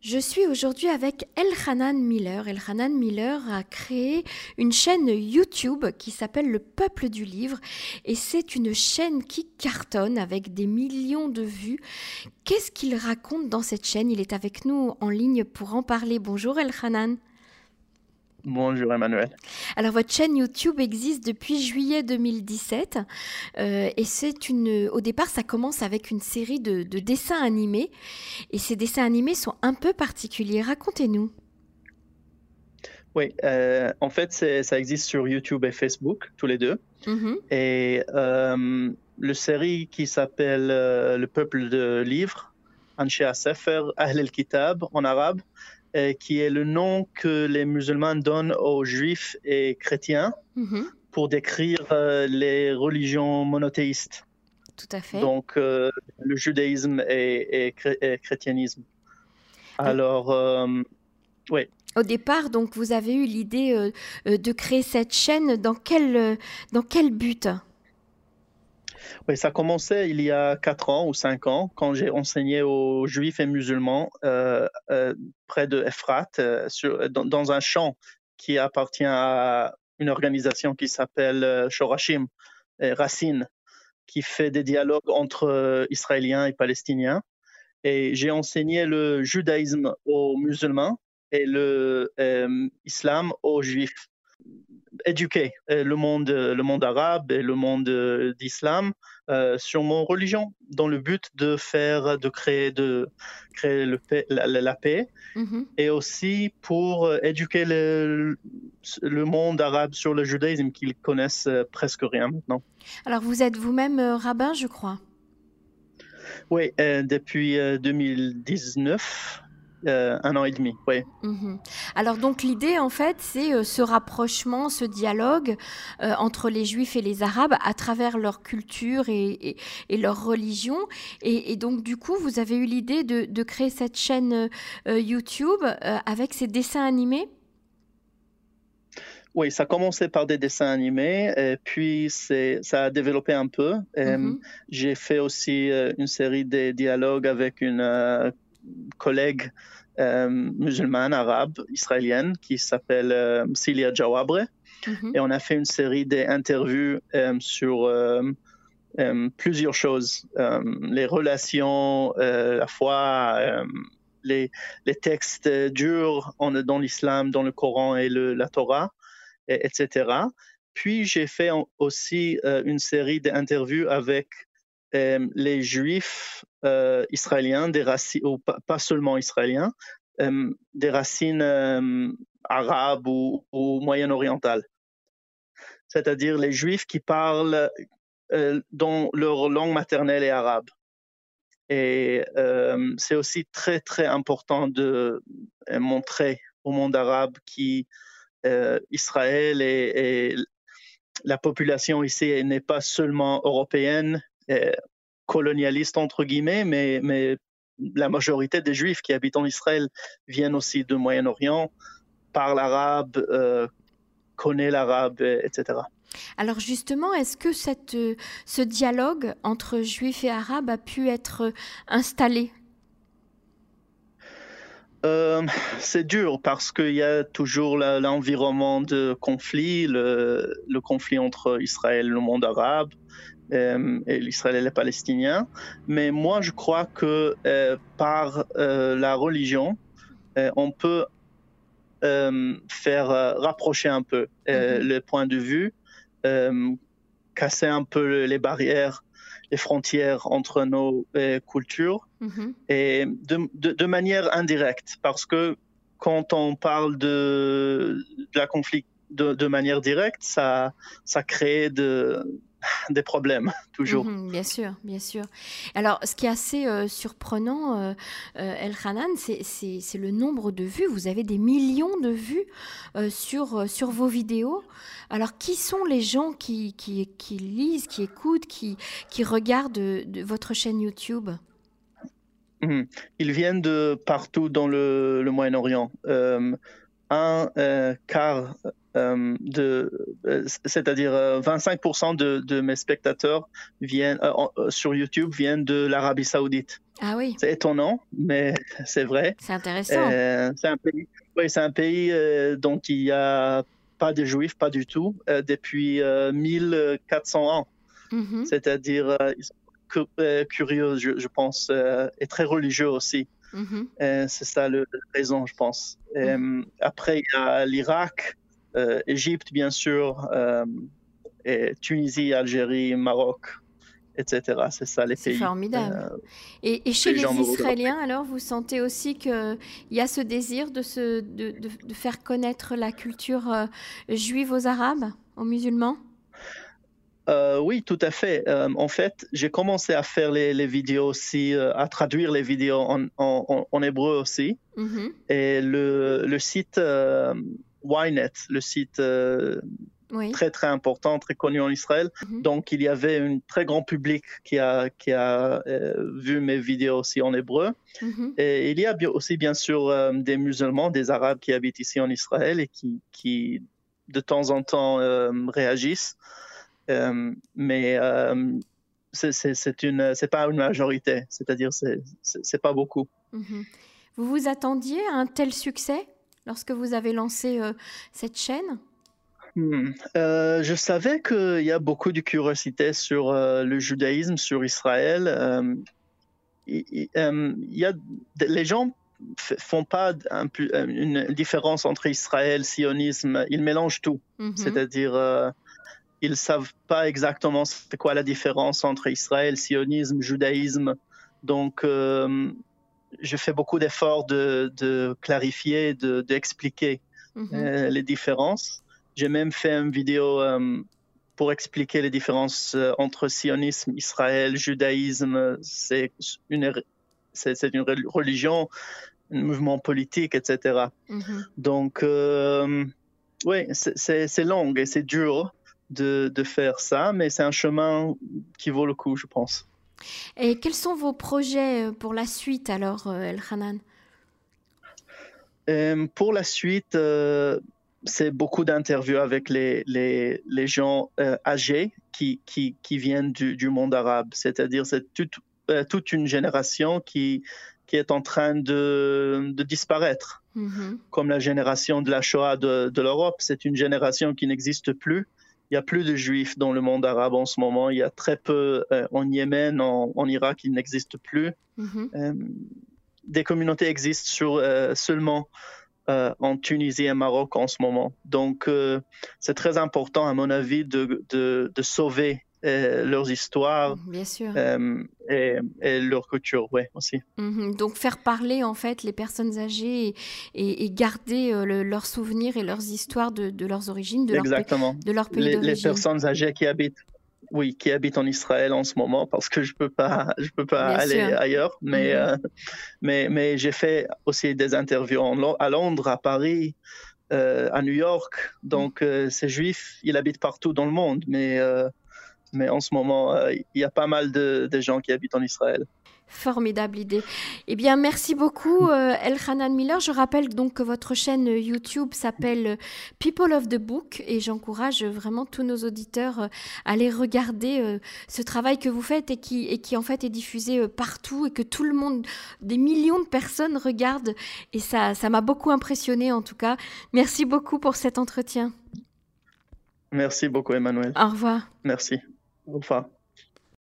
Je suis aujourd'hui avec Elhanan Miller. Elhanan Miller a créé une chaîne YouTube qui s'appelle Le Peuple du Livre et c'est une chaîne qui cartonne avec des millions de vues. Qu'est-ce qu'il raconte dans cette chaîne? Il est avec nous en ligne pour en parler. Bonjour Elhanan. Bonjour Emmanuel. Alors votre chaîne YouTube existe depuis juillet 2017 euh, et c'est une. Au départ, ça commence avec une série de, dessins animés et ces dessins animés sont un peu particuliers. Racontez-nous. Oui, euh, en fait, ça existe sur YouTube et Facebook, tous les deux. Mm-hmm. Et euh, le série qui s'appelle Le peuple de livres, Anshia Sefer Ahl el-Kitab en arabe, qui est le nom que les musulmans donnent aux juifs et chrétiens mhm. pour décrire euh, les religions monothéistes. Tout à fait. Donc, euh, le judaïsme et, et, chrétianisme. Alors, euh, oui. Au départ, donc, vous avez eu l'idée de créer cette chaîne. Dans quel, dans quel but? Oui, ça a commencé il y a 4 ans ou 5 ans quand j'ai enseigné aux juifs et musulmans euh, euh, près de Efrat, euh, dans, un champ qui appartient à une organisation qui s'appelle Shorashim, Racine, qui fait des dialogues entre Israéliens et Palestiniens. Et j'ai enseigné le judaïsme aux musulmans et l'islam aux juifs éduquer euh, le monde, le monde arabe et le monde euh, d'islam euh, sur mon religion, dans le but de faire, de créer, de créer le la, paix, mm-hmm. et aussi pour éduquer le, le, monde arabe sur le judaïsme qu'ils connaissent presque rien maintenant. Alors vous êtes vous-même rabbin, je crois. Oui, depuis 2019, euh, un an et demi, oui. Mhm. Alors donc l'idée en fait c'est euh, ce rapprochement, ce dialogue euh, entre les juifs et les arabes à travers leur culture et, leur religion. Et, donc du coup vous avez eu l'idée de, créer cette chaîne YouTube avec ces dessins animés? Oui, ça a commencé par des dessins animés, et puis ça a développé un peu. Mhm. J'ai fait aussi une série de dialogues avec une collègue euh, musulmane, arabe, israélienne, qui s'appelle euh, Cilia Jawabre. Mhm. Et on a fait une série d'interviews euh, sur plusieurs choses. les relations, la foi, les, les, textes durs dans l'islam, dans le Coran et le, la Torah, etc. Puis j'ai fait aussi une série d'interviews avec euh, les juifs israéliens, des racines, pas, seulement israéliens, euh, des racines arabes ou, moyen-orientales. C'est-à-dire les juifs qui parlent dont leur langue maternelle est arabe. Et c'est aussi très, très important de montrer au monde arabe qu'Israël et, et la population ici n'est pas seulement européenne, euh, colonialiste entre guillemets, mais, mais la majorité des Juifs qui habitent en Israël viennent aussi du Moyen-Orient, parlent arabe, euh, connaissent l'arabe, etc. Alors justement, est-ce que cette, ce dialogue entre Juifs et Arabes a pu être installé? Euh, c'est dur parce qu'il y a toujours l'environnement de conflit, le, le, conflit entre Israël et le monde arabe, euh, et l'Israël et les Palestiniens. Mais moi, je crois que euh, par euh, la religion, on peut faire rapprocher un peu mm-hmm. le point de vue, casser un peu les barrières, les frontières entre nos cultures, mm-hmm. et de, de, manière indirecte, parce que quand on parle de, de la conflit de, de, manière directe, ça, ça crée de, des problèmes, toujours. Mhm, bien sûr, bien sûr. Alors, ce qui est assez euh, surprenant, euh, euh, El Hanan, c'est le nombre de vues. Vous avez des millions de vues sur, sur vos vidéos. Alors, qui sont les gens qui, qui, qui lisent, qui écoutent, qui, qui regardent de, votre chaîne YouTube? Mhm. Ils viennent de partout dans le, le Moyen-Orient. un quart de, c'est-à-dire 25% de, de, mes spectateurs viennent sur YouTube viennent de l'Arabie Saoudite. Ah oui. C'est étonnant, mais c'est vrai. C'est intéressant. c'est un pays, oui, c'est un pays dont il n'y a pas de juifs, pas du tout, depuis 1400 ans. Mm-hmm. C'est-à-dire, ils sont curieux, je, je pense, et très religieux aussi. Mm-hmm. Euh, c'est ça la raison, je pense. Mm-hmm. après, il y a l'Irak, euh, Égypte, bien sûr, euh, et Tunisie, Algérie, Maroc, etc. C'est ça les pays. C'est formidable. et, chez les, Israéliens, alors, vous sentez aussi qu'il y a ce désir de, se, de, de, faire connaître la culture juive aux Arabes, aux musulmans? Euh, oui, tout à fait. Euh, en fait, j'ai commencé à faire les, vidéos aussi, euh, à traduire les vidéos en, hébreu aussi. Mm-hmm. Et le, site Ynet, le site très très important, très connu en Israël, mm-hmm. donc il y avait un très grand public qui a, qui a vu mes vidéos aussi en hébreu. Mm-hmm. Et il y a aussi bien sûr des musulmans, des arabes qui habitent ici en Israël et qui, qui de temps en temps réagissent. Euh, mais euh, c'est une, c'est pas une majorité, c'est-à-dire c'est, c'est pas beaucoup. Mhm. Vous vous attendiez à un tel succès? Lorsque vous avez lancé euh, cette chaîne? Hmm. je savais qu'il y a beaucoup de curiosité sur le judaïsme, sur Israël. Y a, les gens font pas une différence entre Israël, sionisme, ils mélangent tout. Mhm. C'est-à-dire, ils savent pas exactement c'est quoi la différence entre Israël, sionisme, judaïsme. Donc, euh, je fais beaucoup d'efforts de, clarifier, d'expliquer de, mhm. euh, les différences. J'ai même fait une vidéo euh, pour expliquer les différences entre sionisme, Israël, judaïsme. C'est une, c'est, une religion, un mouvement politique, etc. Mhm. Donc, oui, c'est long et c'est dur de, faire ça, mais c'est un chemin qui vaut le coup, je pense. Et quels sont vos projets euh, pour la suite alors, euh, El Hanan? Euh, Pour la suite, c'est beaucoup d'interviews avec les, les, les gens âgés qui, qui, qui, viennent du, du monde arabe. C'est-à-dire, c'est toute, toute une génération qui, qui est en train de, de disparaître. Mm-hmm. Comme la génération de la Shoah de, de l'Europe, c'est une génération qui n'existe plus il y a plus de juifs dans le monde arabe en ce moment. Il y a très peu euh, en Yémen, en, Irak, il n'existe plus. Mm-hmm. Euh, des communautés existent sur, euh, seulement en Tunisie et Maroc en ce moment. Donc, c'est très important, à mon avis, de, de, de sauver euh, leurs histoires Bien sûr. Euh, et, leur culture, oui, aussi. Mhm. Donc faire parler en fait les personnes âgées et, garder euh, leurs souvenirs et leurs histoires de, leurs origines, de Exactement. leur, de leur pays d'origine. Les personnes âgées qui habitent, oui, qui habitent en Israël en ce moment parce que je peux pas, je peux pas aller ailleurs. Mais, mhm. mais, mais j'ai fait aussi des interviews à Londres, à Paris. à New York, donc mhm. ces juifs, ils habitent partout dans le monde, mais mais en ce moment, euh, il y a pas mal de, gens qui habitent en Israël. Formidable idée. Eh bien, merci beaucoup, euh, El Hanan Miller. Je rappelle donc que votre chaîne YouTube s'appelle People of the Book et j'encourage vraiment tous nos auditeurs euh, à aller regarder ce travail que vous faites et qui, et qui en fait est diffusé partout et que tout le monde, des millions de personnes regardent. Et ça, ça m'a beaucoup impressionné en tout cas. Merci beaucoup pour cet entretien. Merci beaucoup, Emmanuel. Au revoir. Merci. Au revoir.